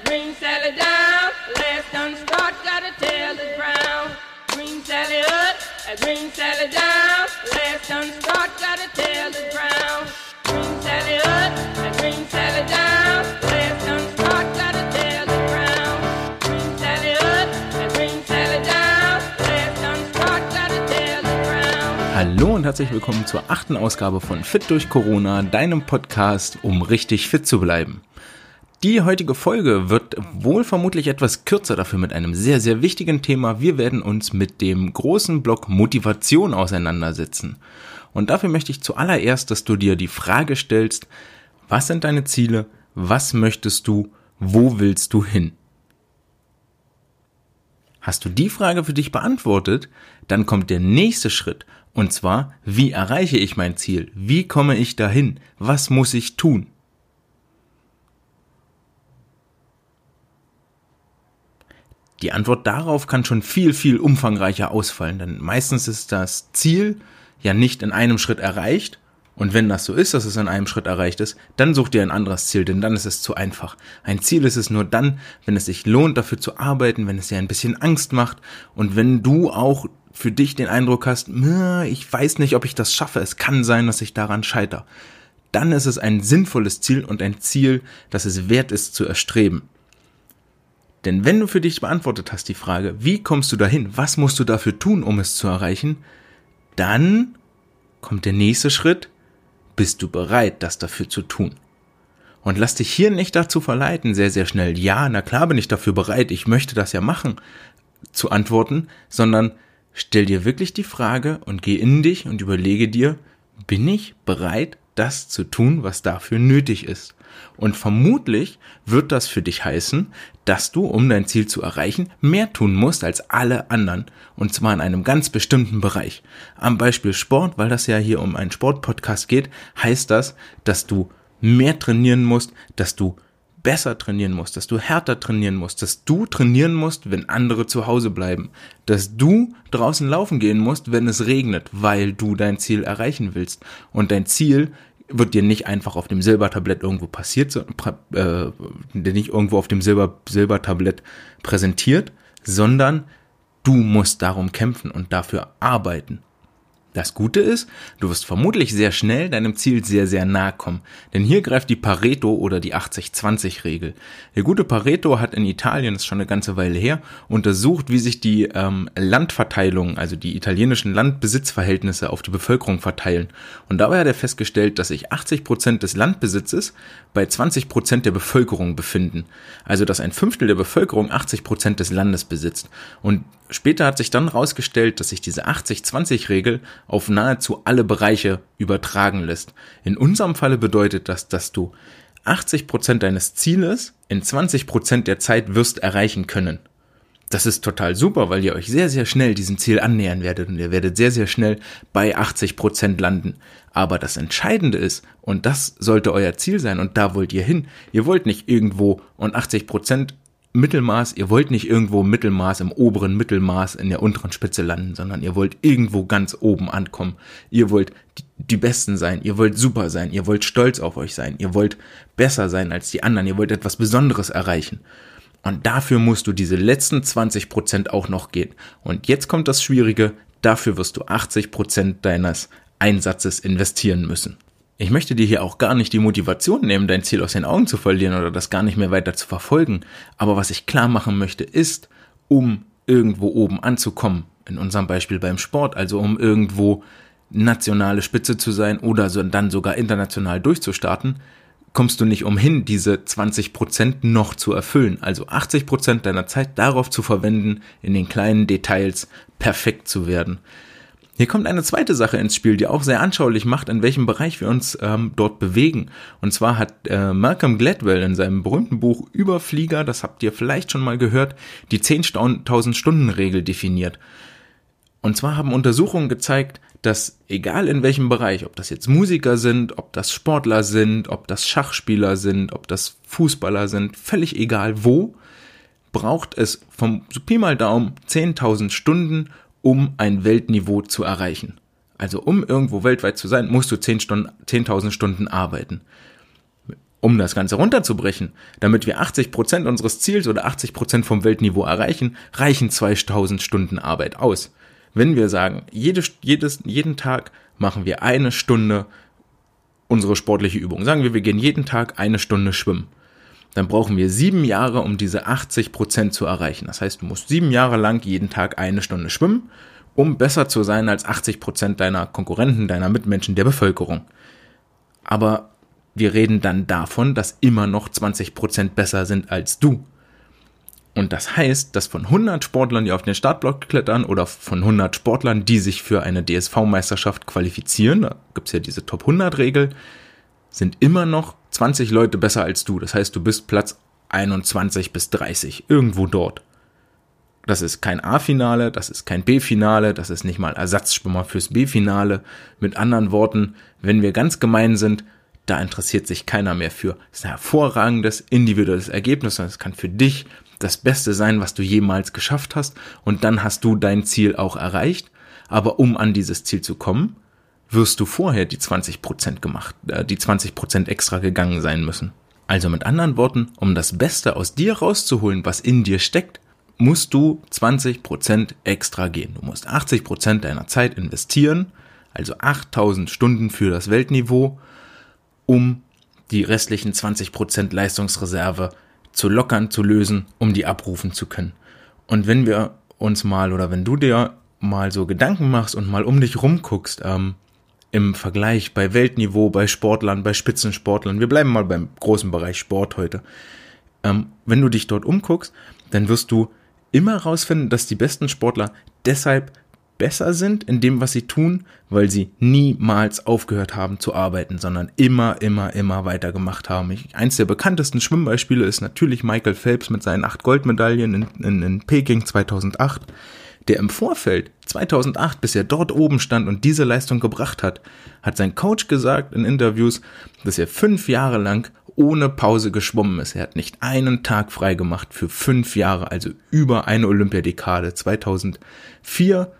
green Sally down. Last done start, got a tail that's brown. Green Sally up, a green Sally down. Last done start, got a tail that's brown. Green Sally up, a green Sally down. Hallo und herzlich willkommen zur achten Ausgabe von Fit durch Corona, deinem Podcast, um richtig fit zu bleiben. Die heutige Folge wird wohl vermutlich etwas kürzer, dafür mit einem sehr, sehr wichtigen Thema. Wir werden uns mit dem großen Block Motivation auseinandersetzen. Und dafür möchte ich zuallererst, dass du dir die Frage stellst, was sind deine Ziele, was möchtest du, wo willst du hin? Hast du die Frage für dich beantwortet, dann kommt der nächste Schritt. Und zwar, wie erreiche ich mein Ziel? Wie komme ich dahin? Was muss ich tun? Die Antwort darauf kann schon viel, viel umfangreicher ausfallen, denn meistens ist das Ziel ja nicht in einem Schritt erreicht. Und wenn das so ist, dass es in einem Schritt erreicht ist, dann such dir ein anderes Ziel, denn dann ist es zu einfach. Ein Ziel ist es nur dann, wenn es sich lohnt, dafür zu arbeiten, wenn es dir ein bisschen Angst macht und wenn du auch für dich den Eindruck hast, ich weiß nicht, ob ich das schaffe, es kann sein, dass ich daran scheitere. Dann ist es ein sinnvolles Ziel und ein Ziel, das es wert ist zu erstreben. Denn wenn du für dich beantwortet hast die Frage, wie kommst du dahin, was musst du dafür tun, um es zu erreichen, dann kommt der nächste Schritt, bist du bereit, das dafür zu tun. Und lass dich hier nicht dazu verleiten, sehr, sehr schnell, ja, na klar bin ich dafür bereit, ich möchte das ja machen, zu antworten, sondern stell dir wirklich die Frage und geh in dich und überlege dir, bin ich bereit, das zu tun, was dafür nötig ist? Und vermutlich wird das für dich heißen, dass du, um dein Ziel zu erreichen, mehr tun musst als alle anderen. Und zwar in einem ganz bestimmten Bereich. Am Beispiel Sport, weil das ja hier um einen Sportpodcast geht, heißt das, dass du mehr trainieren musst, dass du besser trainieren musst, dass du härter trainieren musst, dass du trainieren musst, wenn andere zu Hause bleiben, dass du draußen laufen gehen musst, wenn es regnet, weil du dein Ziel erreichen willst. Und dein Ziel wird dir nicht einfach auf dem Silbertablett irgendwo passiert, äh, nicht irgendwo auf dem Silber, Silbertablett präsentiert, sondern du musst darum kämpfen und dafür arbeiten. Das Gute ist, du wirst vermutlich sehr schnell deinem Ziel sehr, sehr nahe kommen. Denn hier greift die Pareto oder die 80-20-Regel. Der gute Pareto hat in Italien, das ist schon eine ganze Weile her, untersucht, wie sich die ähm, Landverteilung, also die italienischen Landbesitzverhältnisse auf die Bevölkerung verteilen. Und dabei hat er festgestellt, dass sich 80 Prozent des Landbesitzes bei 20 Prozent der Bevölkerung befinden. Also dass ein Fünftel der Bevölkerung 80 Prozent des Landes besitzt. Und Später hat sich dann herausgestellt, dass sich diese 80-20-Regel auf nahezu alle Bereiche übertragen lässt. In unserem Falle bedeutet das, dass du 80 Prozent deines Zieles in 20 Prozent der Zeit wirst erreichen können. Das ist total super, weil ihr euch sehr, sehr schnell diesem Ziel annähern werdet und ihr werdet sehr, sehr schnell bei 80 Prozent landen. Aber das Entscheidende ist, und das sollte euer Ziel sein und da wollt ihr hin, ihr wollt nicht irgendwo und 80 Prozent Mittelmaß, ihr wollt nicht irgendwo Mittelmaß im oberen Mittelmaß in der unteren Spitze landen, sondern ihr wollt irgendwo ganz oben ankommen. Ihr wollt die Besten sein, ihr wollt super sein, ihr wollt stolz auf euch sein, ihr wollt besser sein als die anderen, ihr wollt etwas Besonderes erreichen. Und dafür musst du diese letzten 20 Prozent auch noch gehen. Und jetzt kommt das Schwierige, dafür wirst du 80 Prozent deines Einsatzes investieren müssen. Ich möchte dir hier auch gar nicht die Motivation nehmen, dein Ziel aus den Augen zu verlieren oder das gar nicht mehr weiter zu verfolgen. Aber was ich klar machen möchte, ist, um irgendwo oben anzukommen, in unserem Beispiel beim Sport, also um irgendwo nationale Spitze zu sein oder so dann sogar international durchzustarten, kommst du nicht umhin, diese 20 Prozent noch zu erfüllen. Also 80 Prozent deiner Zeit darauf zu verwenden, in den kleinen Details perfekt zu werden. Hier kommt eine zweite Sache ins Spiel, die auch sehr anschaulich macht, in welchem Bereich wir uns ähm, dort bewegen. Und zwar hat äh, Malcolm Gladwell in seinem berühmten Buch Überflieger, das habt ihr vielleicht schon mal gehört, die 10.000 Stunden Regel definiert. Und zwar haben Untersuchungen gezeigt, dass egal in welchem Bereich, ob das jetzt Musiker sind, ob das Sportler sind, ob das Schachspieler sind, ob das Fußballer sind, völlig egal wo, braucht es vom Pi mal Daumen 10.000 Stunden, um ein Weltniveau zu erreichen. Also um irgendwo weltweit zu sein, musst du 10 Stunden, 10.000 Stunden arbeiten. Um das Ganze runterzubrechen, damit wir 80 Prozent unseres Ziels oder 80 Prozent vom Weltniveau erreichen, reichen 2000 Stunden Arbeit aus. Wenn wir sagen, jede, jedes, jeden Tag machen wir eine Stunde unsere sportliche Übung. Sagen wir, wir gehen jeden Tag eine Stunde schwimmen. Dann brauchen wir sieben Jahre, um diese 80 Prozent zu erreichen. Das heißt, du musst sieben Jahre lang jeden Tag eine Stunde schwimmen, um besser zu sein als 80 Prozent deiner Konkurrenten, deiner Mitmenschen, der Bevölkerung. Aber wir reden dann davon, dass immer noch 20% besser sind als du. Und das heißt, dass von 100 Sportlern, die auf den Startblock klettern oder von 100 Sportlern, die sich für eine DSV-Meisterschaft qualifizieren, da gibt's ja diese Top 100-Regel, sind immer noch 20 Leute besser als du. Das heißt, du bist Platz 21 bis 30, irgendwo dort. Das ist kein A-Finale, das ist kein B-Finale, das ist nicht mal Ersatzschwimmer fürs B-Finale. Mit anderen Worten, wenn wir ganz gemein sind, da interessiert sich keiner mehr für. Das ist ein hervorragendes individuelles Ergebnis und es kann für dich das Beste sein, was du jemals geschafft hast und dann hast du dein Ziel auch erreicht. Aber um an dieses Ziel zu kommen, wirst du vorher die 20 Prozent gemacht, äh, die 20 Prozent extra gegangen sein müssen. Also mit anderen Worten, um das Beste aus dir rauszuholen, was in dir steckt, musst du 20 Prozent extra gehen. Du musst 80 Prozent deiner Zeit investieren, also 8000 Stunden für das Weltniveau um die restlichen 20% Leistungsreserve zu lockern, zu lösen, um die abrufen zu können. Und wenn wir uns mal oder wenn du dir mal so Gedanken machst und mal um dich rumguckst, ähm, im Vergleich bei Weltniveau, bei Sportlern, bei Spitzensportlern, wir bleiben mal beim großen Bereich Sport heute, ähm, wenn du dich dort umguckst, dann wirst du immer rausfinden, dass die besten Sportler deshalb besser sind in dem, was sie tun, weil sie niemals aufgehört haben zu arbeiten, sondern immer, immer, immer weiter gemacht haben. Ich, eins der bekanntesten Schwimmbeispiele ist natürlich Michael Phelps mit seinen acht Goldmedaillen in, in, in Peking 2008, der im Vorfeld 2008, bis er dort oben stand und diese Leistung gebracht hat, hat sein Coach gesagt in Interviews, dass er fünf Jahre lang ohne Pause geschwommen ist. Er hat nicht einen Tag frei gemacht für fünf Jahre, also über eine Olympiadekade. 2004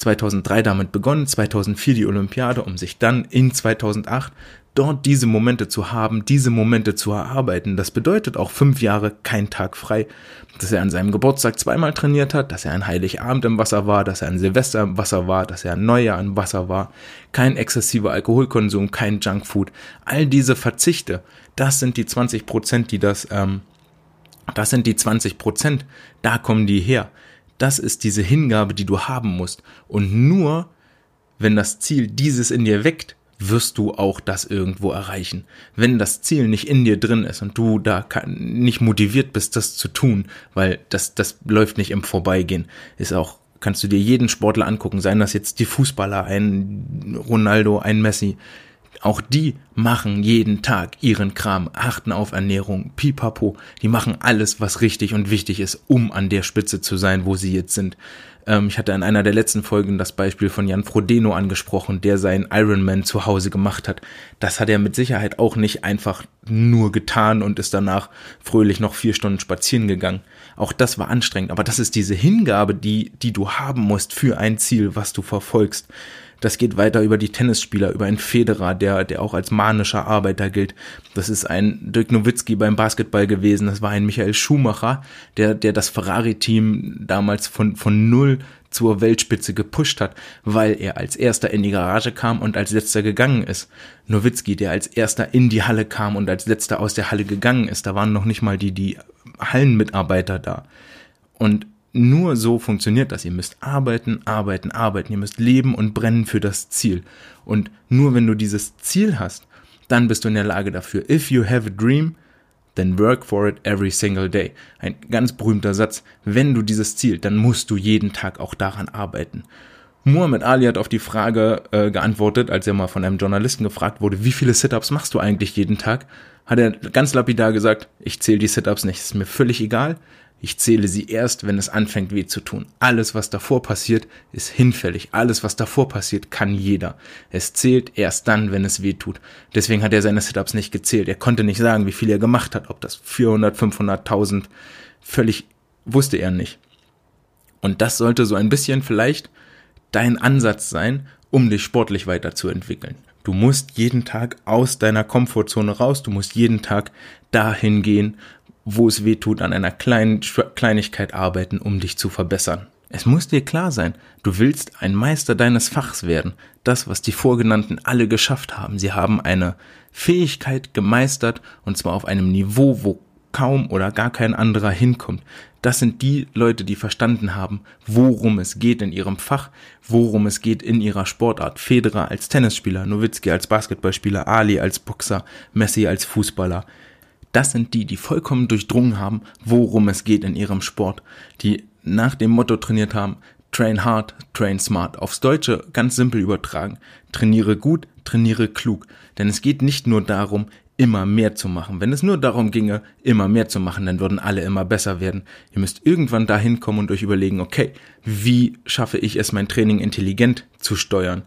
2003 damit begonnen, 2004 die Olympiade, um sich dann in 2008 dort diese Momente zu haben, diese Momente zu erarbeiten. Das bedeutet auch fünf Jahre kein Tag frei. Dass er an seinem Geburtstag zweimal trainiert hat, dass er an Heiligabend im Wasser war, dass er an Silvester im Wasser war, dass er an Neujahr im Wasser war. Kein exzessiver Alkoholkonsum, kein Junkfood. All diese Verzichte, das sind die 20 Prozent, die das, ähm, das sind die 20 Prozent, da kommen die her. Das ist diese Hingabe, die du haben musst. Und nur wenn das Ziel dieses in dir weckt, wirst du auch das irgendwo erreichen. Wenn das Ziel nicht in dir drin ist und du da nicht motiviert bist, das zu tun, weil das, das läuft nicht im Vorbeigehen, ist auch, kannst du dir jeden Sportler angucken, seien das jetzt die Fußballer, ein Ronaldo, ein Messi, auch die machen jeden Tag ihren Kram, achten auf Ernährung, pipapo. Die machen alles, was richtig und wichtig ist, um an der Spitze zu sein, wo sie jetzt sind. Ähm, ich hatte in einer der letzten Folgen das Beispiel von Jan Frodeno angesprochen, der seinen Ironman zu Hause gemacht hat. Das hat er mit Sicherheit auch nicht einfach nur getan und ist danach fröhlich noch vier Stunden spazieren gegangen. Auch das war anstrengend, aber das ist diese Hingabe, die, die du haben musst für ein Ziel, was du verfolgst. Das geht weiter über die Tennisspieler, über einen Federer, der, der auch als manischer Arbeiter gilt. Das ist ein Dirk Nowitzki beim Basketball gewesen. Das war ein Michael Schumacher, der, der das Ferrari-Team damals von, von null zur Weltspitze gepusht hat, weil er als erster in die Garage kam und als letzter gegangen ist. Nowitzki, der als erster in die Halle kam und als letzter aus der Halle gegangen ist. Da waren noch nicht mal die, die Hallenmitarbeiter da. Und nur so funktioniert das. Ihr müsst arbeiten, arbeiten, arbeiten. Ihr müsst leben und brennen für das Ziel. Und nur wenn du dieses Ziel hast, dann bist du in der Lage dafür. If you have a dream, then work for it every single day. Ein ganz berühmter Satz. Wenn du dieses Ziel, dann musst du jeden Tag auch daran arbeiten. Muhammad Ali hat auf die Frage äh, geantwortet, als er mal von einem Journalisten gefragt wurde, wie viele Sit-ups machst du eigentlich jeden Tag? Hat er ganz lapidar gesagt, ich zähle die Sit-ups nicht, ist mir völlig egal. Ich zähle sie erst, wenn es anfängt weh zu tun. Alles, was davor passiert, ist hinfällig. Alles, was davor passiert, kann jeder. Es zählt erst dann, wenn es weh tut. Deswegen hat er seine Sit-ups nicht gezählt. Er konnte nicht sagen, wie viel er gemacht hat. Ob das 400, 500, 1000, völlig wusste er nicht. Und das sollte so ein bisschen vielleicht dein Ansatz sein, um dich sportlich weiterzuentwickeln. Du musst jeden Tag aus deiner Komfortzone raus, du musst jeden Tag dahin gehen, wo es weh tut, an einer kleinen Kleinigkeit arbeiten, um dich zu verbessern. Es muss dir klar sein, du willst ein Meister deines Fachs werden, das, was die Vorgenannten alle geschafft haben. Sie haben eine Fähigkeit gemeistert, und zwar auf einem Niveau, wo kaum oder gar kein anderer hinkommt. Das sind die Leute, die verstanden haben, worum es geht in ihrem Fach, worum es geht in ihrer Sportart. Federer als Tennisspieler, Nowitzki als Basketballspieler, Ali als Boxer, Messi als Fußballer. Das sind die, die vollkommen durchdrungen haben, worum es geht in ihrem Sport, die nach dem Motto trainiert haben, train hard, train smart. Aufs Deutsche ganz simpel übertragen. Trainiere gut, trainiere klug. Denn es geht nicht nur darum, immer mehr zu machen. Wenn es nur darum ginge, immer mehr zu machen, dann würden alle immer besser werden. Ihr müsst irgendwann dahin kommen und euch überlegen, okay, wie schaffe ich es, mein Training intelligent zu steuern?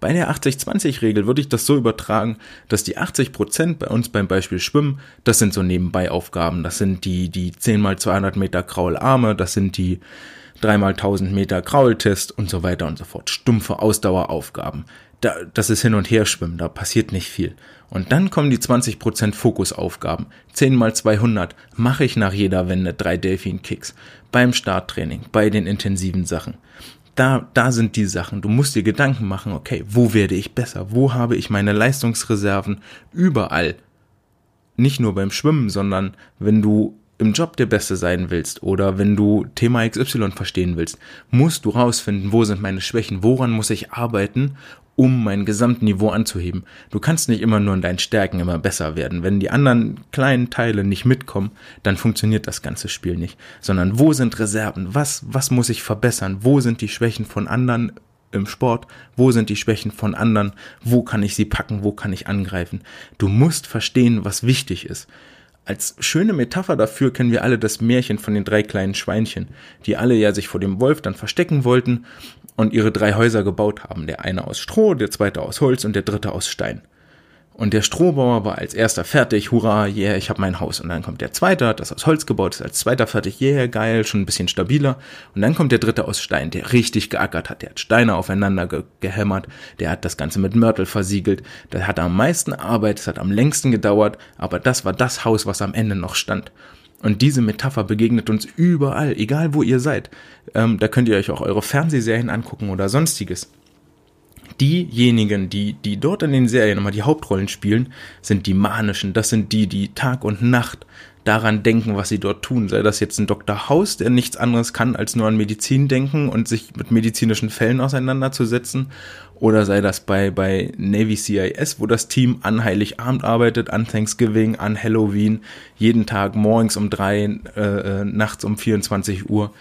Bei der 80-20-Regel würde ich das so übertragen, dass die 80 Prozent bei uns beim Beispiel Schwimmen, das sind so Nebenbei-Aufgaben. Das sind die, die 10 mal 200 Meter Kraularme, das sind die 3 mal 1000 Meter Kraultest und so weiter und so fort. Stumpfe Ausdaueraufgaben. Da, das ist hin und her schwimmen, da passiert nicht viel. Und dann kommen die 20% Fokusaufgaben. 10 mal 200 mache ich nach jeder Wende drei Delfin-Kicks. Beim Starttraining, bei den intensiven Sachen. Da, da sind die Sachen. Du musst dir Gedanken machen, okay, wo werde ich besser? Wo habe ich meine Leistungsreserven? Überall. Nicht nur beim Schwimmen, sondern wenn du im Job der Beste sein willst oder wenn du Thema XY verstehen willst, musst du rausfinden, wo sind meine Schwächen, woran muss ich arbeiten, um mein Gesamtniveau anzuheben. Du kannst nicht immer nur in deinen Stärken immer besser werden. Wenn die anderen kleinen Teile nicht mitkommen, dann funktioniert das ganze Spiel nicht. Sondern wo sind Reserven? Was, was muss ich verbessern? Wo sind die Schwächen von anderen im Sport? Wo sind die Schwächen von anderen? Wo kann ich sie packen? Wo kann ich angreifen? Du musst verstehen, was wichtig ist. Als schöne Metapher dafür kennen wir alle das Märchen von den drei kleinen Schweinchen, die alle ja sich vor dem Wolf dann verstecken wollten und ihre drei Häuser gebaut haben. Der eine aus Stroh, der zweite aus Holz und der dritte aus Stein. Und der Strohbauer war als erster fertig, hurra, yeah, ich habe mein Haus. Und dann kommt der zweite, hat das aus Holz gebaut, ist als zweiter fertig, yeah, geil, schon ein bisschen stabiler. Und dann kommt der dritte aus Stein, der richtig geackert hat, der hat Steine aufeinander ge gehämmert, der hat das Ganze mit Mörtel versiegelt, der hat am meisten Arbeit, es hat am längsten gedauert, aber das war das Haus, was am Ende noch stand. Und diese Metapher begegnet uns überall, egal wo ihr seid. Ähm, da könnt ihr euch auch eure Fernsehserien angucken oder sonstiges diejenigen, die, die dort in den Serien immer die Hauptrollen spielen, sind die manischen. Das sind die, die Tag und Nacht daran denken, was sie dort tun. Sei das jetzt ein Dr. House, der nichts anderes kann, als nur an Medizin denken und sich mit medizinischen Fällen auseinanderzusetzen. Oder sei das bei, bei Navy CIS, wo das Team an Heiligabend arbeitet, an Thanksgiving, an Halloween, jeden Tag morgens um drei, äh, äh nachts um 24 Uhr.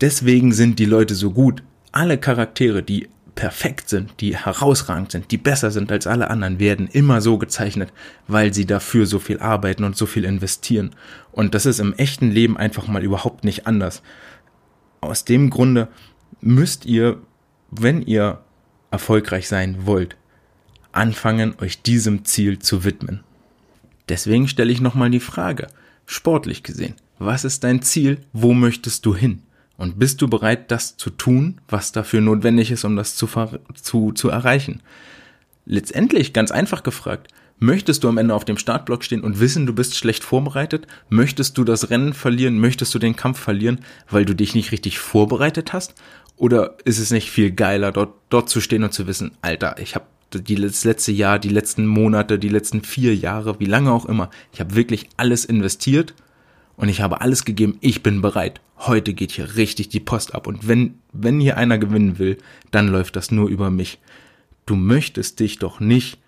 Deswegen sind die Leute so gut. Alle Charaktere, die perfekt sind, die herausragend sind, die besser sind als alle anderen, werden immer so gezeichnet, weil sie dafür so viel arbeiten und so viel investieren. Und das ist im echten Leben einfach mal überhaupt nicht anders. Aus dem Grunde müsst ihr, wenn ihr erfolgreich sein wollt, anfangen, euch diesem Ziel zu widmen. Deswegen stelle ich nochmal die Frage, sportlich gesehen, was ist dein Ziel, wo möchtest du hin? Und bist du bereit, das zu tun, was dafür notwendig ist, um das zu, zu, zu erreichen? Letztendlich, ganz einfach gefragt, möchtest du am Ende auf dem Startblock stehen und wissen, du bist schlecht vorbereitet? Möchtest du das Rennen verlieren? Möchtest du den Kampf verlieren, weil du dich nicht richtig vorbereitet hast? Oder ist es nicht viel geiler, dort, dort zu stehen und zu wissen, Alter, ich habe das letzte Jahr, die letzten Monate, die letzten vier Jahre, wie lange auch immer, ich habe wirklich alles investiert und ich habe alles gegeben, ich bin bereit. Heute geht hier richtig die Post ab und wenn, wenn hier einer gewinnen will, dann läuft das nur über mich. Du möchtest dich doch nicht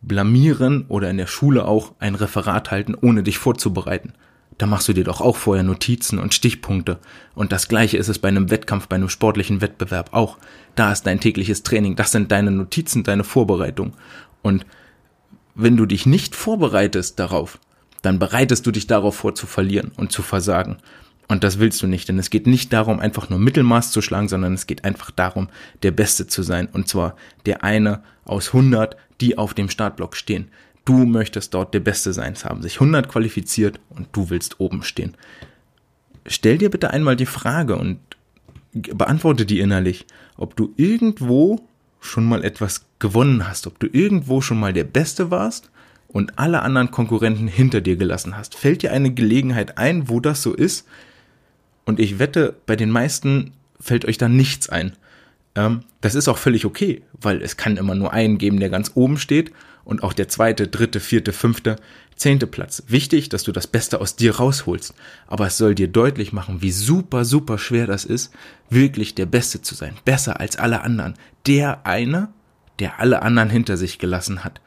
blamieren oder in der Schule auch ein Referat halten, ohne dich vorzubereiten. Da machst du dir doch auch vorher Notizen und Stichpunkte. Und das gleiche ist es bei einem Wettkampf, bei einem sportlichen Wettbewerb auch. Da ist dein tägliches Training, das sind deine Notizen, deine Vorbereitung. Und wenn du dich nicht vorbereitest darauf, dann bereitest du dich darauf vor zu verlieren und zu versagen. Und das willst du nicht, denn es geht nicht darum, einfach nur Mittelmaß zu schlagen, sondern es geht einfach darum, der Beste zu sein. Und zwar der eine aus 100, die auf dem Startblock stehen. Du möchtest dort der Beste sein. Es haben sich 100 qualifiziert und du willst oben stehen. Stell dir bitte einmal die Frage und beantworte die innerlich, ob du irgendwo schon mal etwas gewonnen hast, ob du irgendwo schon mal der Beste warst und alle anderen Konkurrenten hinter dir gelassen hast. Fällt dir eine Gelegenheit ein, wo das so ist? Und ich wette, bei den meisten fällt euch da nichts ein. Ähm, das ist auch völlig okay, weil es kann immer nur einen geben, der ganz oben steht und auch der zweite, dritte, vierte, fünfte, zehnte Platz. Wichtig, dass du das Beste aus dir rausholst. Aber es soll dir deutlich machen, wie super, super schwer das ist, wirklich der Beste zu sein. Besser als alle anderen. Der eine, der alle anderen hinter sich gelassen hat.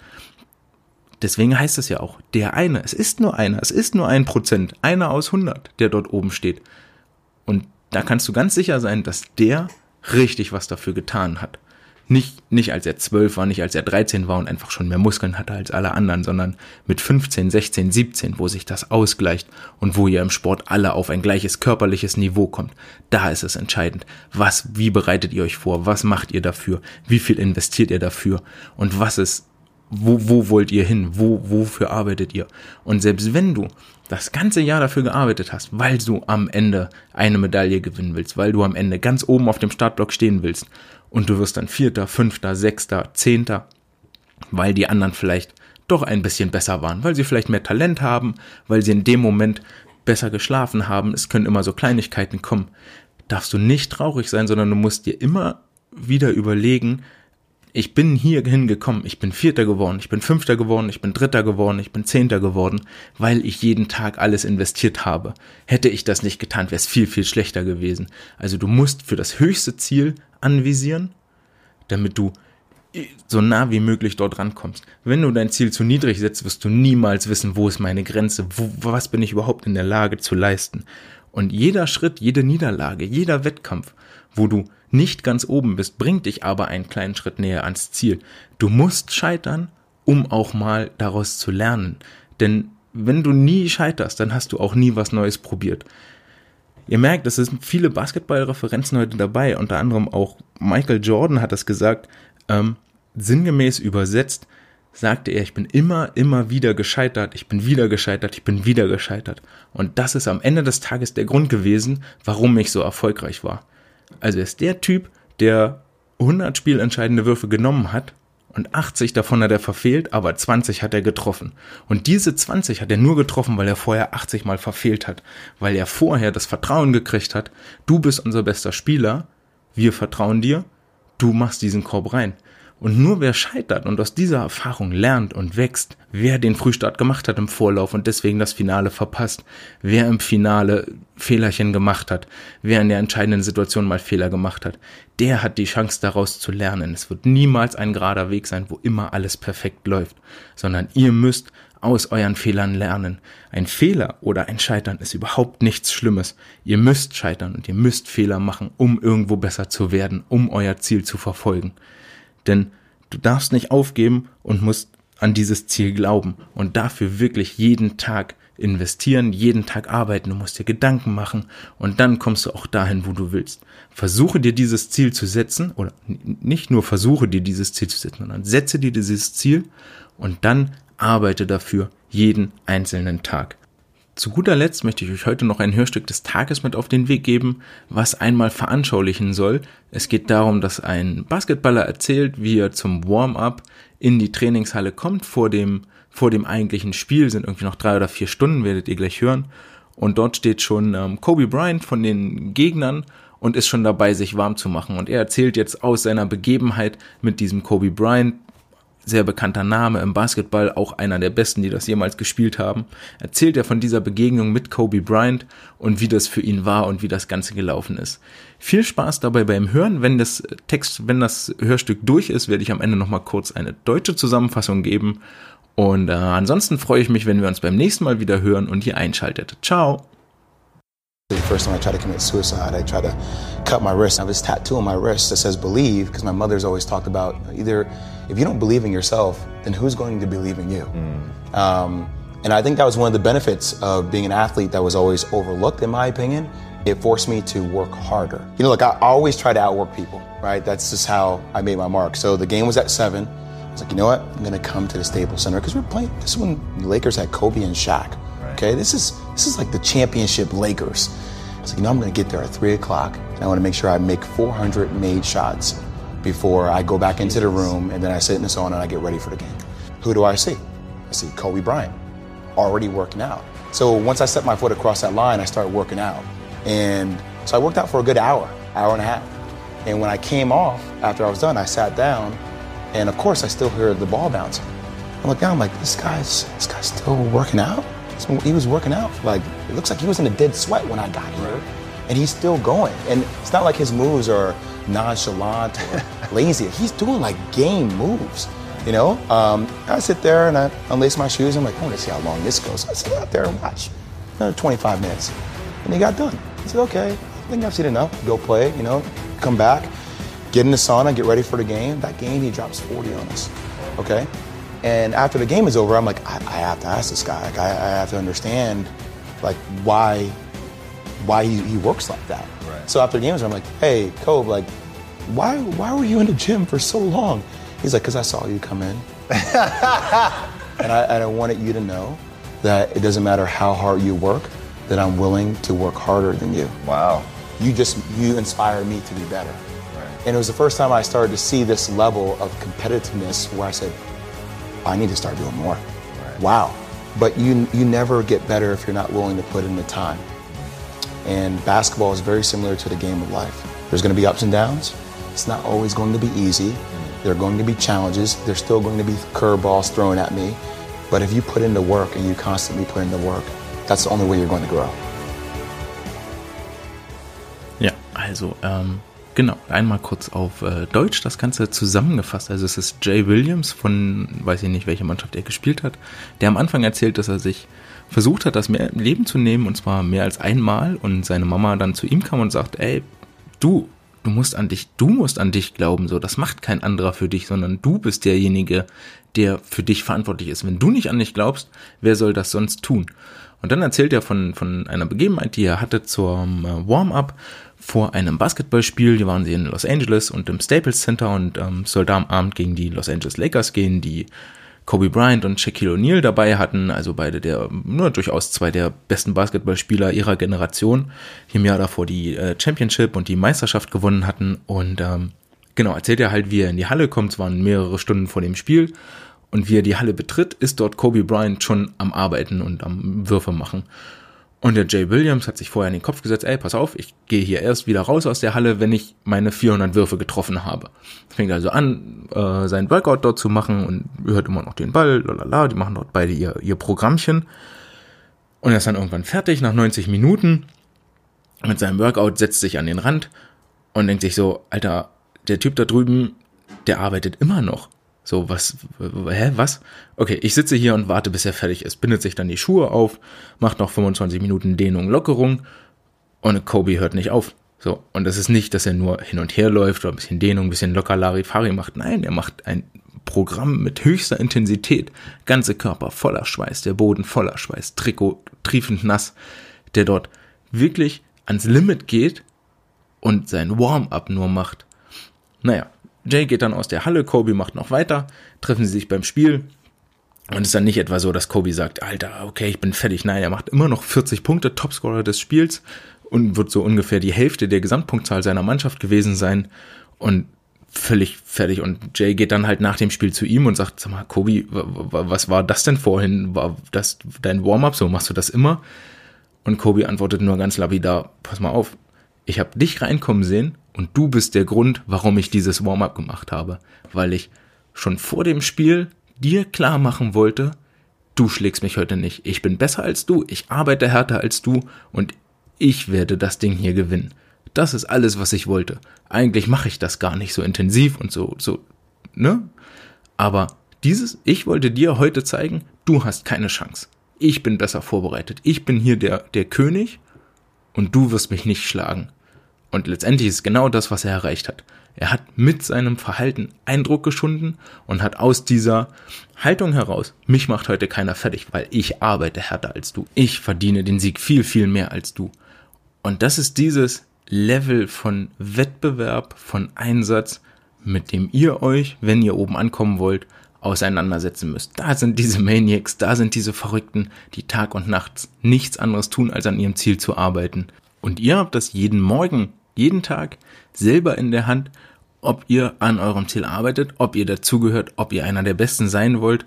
Deswegen heißt es ja auch, der eine. Es ist nur einer. Es ist nur ein Prozent. Einer aus 100, der dort oben steht. Und da kannst du ganz sicher sein, dass der richtig was dafür getan hat. Nicht, nicht als er zwölf war, nicht als er 13 war und einfach schon mehr Muskeln hatte als alle anderen, sondern mit 15, 16, 17, wo sich das ausgleicht und wo ihr im Sport alle auf ein gleiches körperliches Niveau kommt. Da ist es entscheidend. Was, wie bereitet ihr euch vor? Was macht ihr dafür? Wie viel investiert ihr dafür? Und was ist, wo, wo wollt ihr hin? Wo, wofür arbeitet ihr? Und selbst wenn du das ganze Jahr dafür gearbeitet hast, weil du am Ende eine Medaille gewinnen willst, weil du am Ende ganz oben auf dem Startblock stehen willst und du wirst dann Vierter, Fünfter, Sechster, Zehnter, weil die anderen vielleicht doch ein bisschen besser waren, weil sie vielleicht mehr Talent haben, weil sie in dem Moment besser geschlafen haben. Es können immer so Kleinigkeiten kommen. Darfst du nicht traurig sein, sondern du musst dir immer wieder überlegen, ich bin hier hingekommen, ich bin Vierter geworden, ich bin Fünfter geworden, ich bin Dritter geworden, ich bin Zehnter geworden, weil ich jeden Tag alles investiert habe. Hätte ich das nicht getan, wäre es viel, viel schlechter gewesen. Also du musst für das höchste Ziel anvisieren, damit du so nah wie möglich dort rankommst. Wenn du dein Ziel zu niedrig setzt, wirst du niemals wissen, wo ist meine Grenze, wo, was bin ich überhaupt in der Lage zu leisten. Und jeder Schritt, jede Niederlage, jeder Wettkampf, wo du nicht ganz oben bist, bringt dich aber einen kleinen Schritt näher ans Ziel. Du musst scheitern, um auch mal daraus zu lernen. Denn wenn du nie scheiterst, dann hast du auch nie was Neues probiert. Ihr merkt, es sind viele Basketballreferenzen heute dabei, unter anderem auch Michael Jordan hat das gesagt, ähm, sinngemäß übersetzt, sagte er, ich bin immer, immer wieder gescheitert, ich bin wieder gescheitert, ich bin wieder gescheitert. Und das ist am Ende des Tages der Grund gewesen, warum ich so erfolgreich war. Also er ist der Typ, der 100 spielentscheidende Würfe genommen hat und 80 davon hat er verfehlt, aber 20 hat er getroffen. Und diese 20 hat er nur getroffen, weil er vorher 80 mal verfehlt hat, weil er vorher das Vertrauen gekriegt hat, du bist unser bester Spieler, wir vertrauen dir, du machst diesen Korb rein. Und nur wer scheitert und aus dieser Erfahrung lernt und wächst, wer den Frühstart gemacht hat im Vorlauf und deswegen das Finale verpasst, wer im Finale Fehlerchen gemacht hat, wer in der entscheidenden Situation mal Fehler gemacht hat, der hat die Chance daraus zu lernen. Es wird niemals ein gerader Weg sein, wo immer alles perfekt läuft, sondern ihr müsst aus euren Fehlern lernen. Ein Fehler oder ein Scheitern ist überhaupt nichts Schlimmes. Ihr müsst scheitern und ihr müsst Fehler machen, um irgendwo besser zu werden, um euer Ziel zu verfolgen. Denn du darfst nicht aufgeben und musst an dieses Ziel glauben und dafür wirklich jeden Tag investieren, jeden Tag arbeiten, du musst dir Gedanken machen und dann kommst du auch dahin, wo du willst. Versuche dir dieses Ziel zu setzen oder nicht nur versuche dir dieses Ziel zu setzen, sondern setze dir dieses Ziel und dann arbeite dafür jeden einzelnen Tag. Zu guter Letzt möchte ich euch heute noch ein Hörstück des Tages mit auf den Weg geben, was einmal veranschaulichen soll. Es geht darum, dass ein Basketballer erzählt, wie er zum Warm-up in die Trainingshalle kommt. Vor dem, vor dem eigentlichen Spiel sind irgendwie noch drei oder vier Stunden, werdet ihr gleich hören. Und dort steht schon ähm, Kobe Bryant von den Gegnern und ist schon dabei, sich warm zu machen. Und er erzählt jetzt aus seiner Begebenheit mit diesem Kobe Bryant, sehr bekannter Name im Basketball, auch einer der besten, die das jemals gespielt haben, erzählt er von dieser Begegnung mit Kobe Bryant und wie das für ihn war und wie das Ganze gelaufen ist. Viel Spaß dabei beim Hören. Wenn das Text, wenn das Hörstück durch ist, werde ich am Ende nochmal kurz eine deutsche Zusammenfassung geben. Und äh, ansonsten freue ich mich, wenn wir uns beim nächsten Mal wieder hören und ihr einschaltet. Ciao! The first time I tried to commit suicide, I tried to cut my wrist. I have this tattoo on my wrist that says believe because my mother's always talked about either if you don't believe in yourself, then who's going to believe in you? Mm. Um, and I think that was one of the benefits of being an athlete that was always overlooked, in my opinion. It forced me to work harder. You know, like I always try to outwork people, right? That's just how I made my mark. So the game was at seven. I was like, you know what? I'm going to come to the Staples Center because we're playing. This is when the Lakers had Kobe and Shaq. Okay, this is this is like the championship Lakers. I was like, you know, I'm going to get there at three o'clock, and I want to make sure I make 400 made shots before I go back into the room and then I sit in the sauna and I get ready for the game. Who do I see? I see Kobe Bryant already working out. So once I set my foot across that line, I started working out. And so I worked out for a good hour, hour and a half. And when I came off after I was done, I sat down and of course I still hear the ball bouncing. I look down, I'm like, this guy's this guy's still working out? He was working out. Like it looks like he was in a dead sweat when I got here. And he's still going. And it's not like his moves are nonchalant or lazy. He's doing like game moves. You know, um, I sit there and I unlace my shoes. I'm like, I want to see how long this goes. So I sit out there and watch. Another 25 minutes. And he got done. He said, okay, I think I've seen enough. Go play, you know, come back, get in the sauna, get ready for the game. That game, he drops 40 on us. Okay? And after the game is over, I'm like, I, I have to ask this guy. Like, I, I, have to understand, like, why, why he, he works like that. Right. So after the game is over, I'm like, hey, Kobe, like, why, why were you in the gym for so long? He's like, because I saw you come in. and, I, and I wanted you to know that it doesn't matter how hard you work, that I'm willing to work harder than you. Wow. You just, you inspire me to be better. Right. And it was the first time I started to see this level of competitiveness where I said, I need to start doing more. Right. Wow. But you, you never get better if you're not willing to put in the time. And basketball is very similar to the game of life. There's going to be ups and downs. It's not always going to be easy. Mm-hmm. There are going to be challenges. There's still going to be curveballs thrown at me. But if you put in the work and you constantly put in the work, that's the only way you're going to grow. Ja, also, ähm, genau, einmal kurz auf äh, Deutsch das Ganze zusammengefasst. Also es ist Jay Williams von, weiß ich nicht, welche Mannschaft er gespielt hat, der am Anfang erzählt, dass er sich versucht hat, das Leben zu nehmen und zwar mehr als einmal und seine Mama dann zu ihm kam und sagt, ey, du, du musst an dich, du musst an dich glauben, so, das macht kein anderer für dich, sondern du bist derjenige, der für dich verantwortlich ist. Wenn du nicht an dich glaubst, wer soll das sonst tun? Und dann erzählt er von, von einer Begebenheit, die er hatte zum äh, Warm-up vor einem Basketballspiel. Hier waren sie in Los Angeles und im Staples Center und ähm, soll da am Abend gegen die Los Angeles Lakers gehen, die Kobe Bryant und Shaquille O'Neal dabei hatten, also beide der, nur durchaus zwei der besten Basketballspieler ihrer Generation, die im Jahr davor die äh, Championship und die Meisterschaft gewonnen hatten und ähm, genau, erzählt er halt, wie er in die Halle kommt, es waren mehrere Stunden vor dem Spiel und wie er die Halle betritt, ist dort Kobe Bryant schon am Arbeiten und am Würfe machen. Und der Jay Williams hat sich vorher in den Kopf gesetzt, ey, pass auf, ich gehe hier erst wieder raus aus der Halle, wenn ich meine 400 Würfe getroffen habe. Fängt also an, äh, sein Workout dort zu machen und hört immer noch den Ball, lalala, die machen dort beide ihr, ihr Programmchen. Und er ist dann irgendwann fertig, nach 90 Minuten mit seinem Workout, setzt sich an den Rand und denkt sich so, Alter, der Typ da drüben, der arbeitet immer noch. So, was, hä, was? Okay, ich sitze hier und warte, bis er fertig ist, bindet sich dann die Schuhe auf, macht noch 25 Minuten Dehnung, Lockerung und Kobe hört nicht auf. So, und das ist nicht, dass er nur hin und her läuft oder ein bisschen Dehnung, ein bisschen locker Larifari macht. Nein, er macht ein Programm mit höchster Intensität. Ganze Körper voller Schweiß, der Boden voller Schweiß, Trikot triefend nass, der dort wirklich ans Limit geht und sein Warm-up nur macht. Naja, Jay geht dann aus der Halle, Kobe macht noch weiter, treffen sie sich beim Spiel. Und es ist dann nicht etwa so, dass Kobe sagt, Alter, okay, ich bin fertig. Nein, er macht immer noch 40 Punkte, Topscorer des Spiels und wird so ungefähr die Hälfte der Gesamtpunktzahl seiner Mannschaft gewesen sein und völlig fertig. Und Jay geht dann halt nach dem Spiel zu ihm und sagt, sag mal, Kobe, was war das denn vorhin? War das dein Warm-up? So machst du das immer? Und Kobe antwortet nur ganz lapidar, pass mal auf, ich habe dich reinkommen sehen und du bist der Grund, warum ich dieses Warm-up gemacht habe. Weil ich schon vor dem Spiel dir klar machen wollte, du schlägst mich heute nicht. Ich bin besser als du, ich arbeite härter als du und ich werde das Ding hier gewinnen. Das ist alles, was ich wollte. Eigentlich mache ich das gar nicht so intensiv und so, so, ne? Aber dieses, ich wollte dir heute zeigen, du hast keine Chance. Ich bin besser vorbereitet. Ich bin hier der, der König und du wirst mich nicht schlagen. Und letztendlich ist genau das, was er erreicht hat. Er hat mit seinem Verhalten Eindruck geschunden und hat aus dieser Haltung heraus, mich macht heute keiner fertig, weil ich arbeite härter als du. Ich verdiene den Sieg viel, viel mehr als du. Und das ist dieses Level von Wettbewerb, von Einsatz, mit dem ihr euch, wenn ihr oben ankommen wollt, auseinandersetzen müsst. Da sind diese Maniacs, da sind diese Verrückten, die Tag und Nacht nichts anderes tun, als an ihrem Ziel zu arbeiten. Und ihr habt das jeden Morgen jeden Tag selber in der Hand ob ihr an eurem Ziel arbeitet, ob ihr dazugehört, ob ihr einer der Besten sein wollt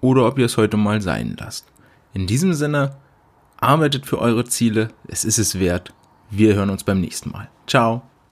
oder ob ihr es heute mal sein lasst. In diesem Sinne, arbeitet für eure Ziele, es ist es wert. Wir hören uns beim nächsten Mal. Ciao.